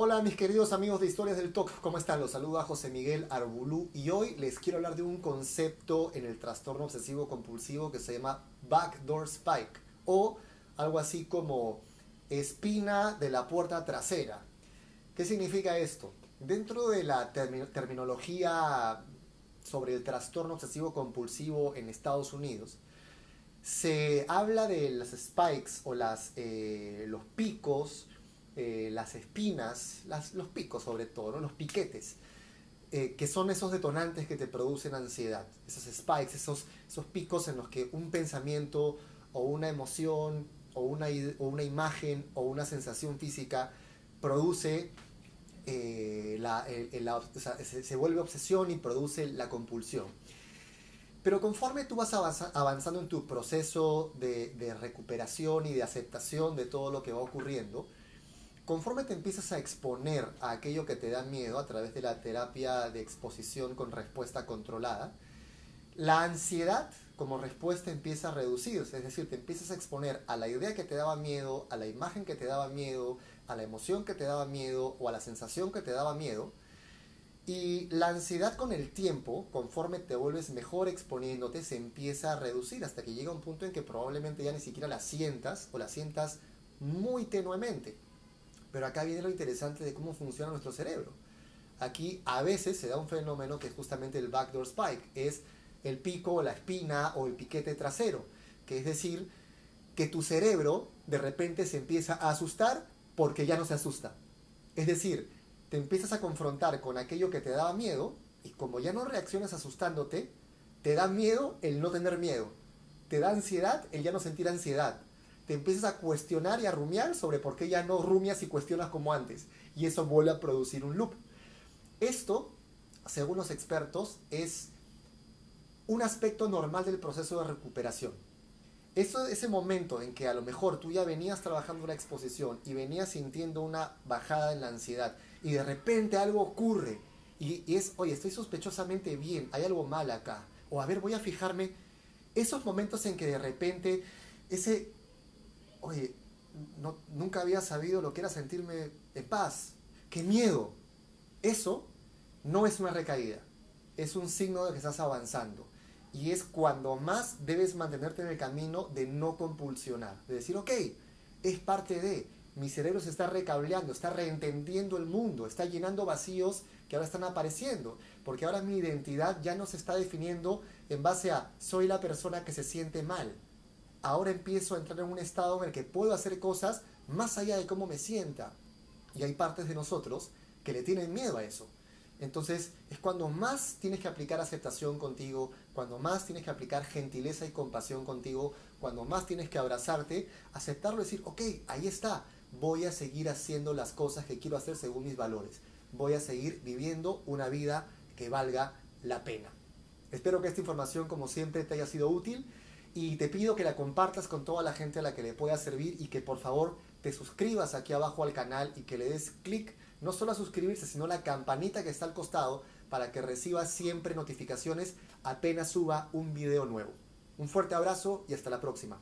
Hola mis queridos amigos de Historias del TOC, ¿cómo están? Los saluda José Miguel Arbulú y hoy les quiero hablar de un concepto en el trastorno obsesivo compulsivo que se llama backdoor spike o algo así como espina de la puerta trasera. ¿Qué significa esto? Dentro de la terminología sobre el trastorno obsesivo compulsivo en Estados Unidos, se habla de las spikes o las, eh, los picos eh, las espinas, los picos sobre todo, los piquetes, eh, que son esos detonantes que te producen ansiedad, esos spikes, esos, esos picos en los que un pensamiento o una emoción o una, o una imagen o una sensación física produce eh, la, se, vuelve obsesión y produce la compulsión. Pero conforme tú vas avanzando en tu proceso de, de, recuperación y de aceptación de todo lo que va ocurriendo, conforme te empiezas a exponer a aquello que te da miedo a través de la terapia de exposición con respuesta controlada, la ansiedad como respuesta empieza a reducirse, es decir, te empiezas a exponer a la idea que te daba miedo, a la imagen que te daba miedo, a la emoción que te daba miedo o a la sensación que te daba miedo. Y la ansiedad con el tiempo, conforme te vuelves mejor exponiéndote, se empieza a reducir hasta que llega un punto en que probablemente ya ni siquiera la sientas o la sientas muy tenuemente. Pero acá viene lo interesante de cómo funciona nuestro cerebro. Aquí a veces se da un fenómeno que es justamente el backdoor spike, es el pico la espina o el piquete trasero, que es decir, que tu cerebro de repente se empieza a asustar porque ya no se asusta. Es decir, te empiezas a confrontar con aquello que te daba miedo y como ya no reaccionas asustándote, te da miedo el no tener miedo. Te da ansiedad el ya no sentir ansiedad te empiezas a cuestionar y a rumiar sobre por qué ya no rumias y cuestionas como antes. Y eso vuelve a producir un loop. Esto, según los expertos, es un aspecto normal del proceso de recuperación. Ese momento en que a lo mejor tú ya venías trabajando una exposición y venías sintiendo una bajada en la ansiedad y de repente algo ocurre y, y es, oye, estoy sospechosamente bien, hay algo mal acá. O a ver, voy a fijarme. Esos momentos en que de repente ese oye, no, nunca había sabido lo que era sentirme en paz, qué miedo. Eso no es una recaída, es un signo de que estás avanzando. Y es cuando más debes mantenerte en el camino de no compulsionar, de decir, ok, es parte de, mi cerebro se está recableando, está reentendiendo el mundo, está llenando vacíos que ahora están apareciendo, porque ahora mi identidad ya no se está definiendo en base a soy la persona que se siente mal, ahora empiezo a entrar en un estado en el que puedo hacer cosas más allá de cómo me sienta. Y hay partes de nosotros que le tienen miedo a eso. Entonces es cuando más tienes que aplicar aceptación contigo, cuando más tienes que aplicar gentileza y compasión contigo, cuando más tienes que abrazarte, aceptarlo y decir, ok, ahí está, voy a seguir haciendo las cosas que quiero hacer según mis valores. Voy a seguir viviendo una vida que valga la pena. Espero que esta información, como siempre, te haya sido útil y te pido que la compartas con toda la gente a la que le pueda servir y que por favor te suscribas aquí abajo al canal y que le des clic no solo a suscribirse, sino a la campanita que está al costado para que recibas siempre notificaciones apenas suba un video nuevo. Un fuerte abrazo y hasta la próxima.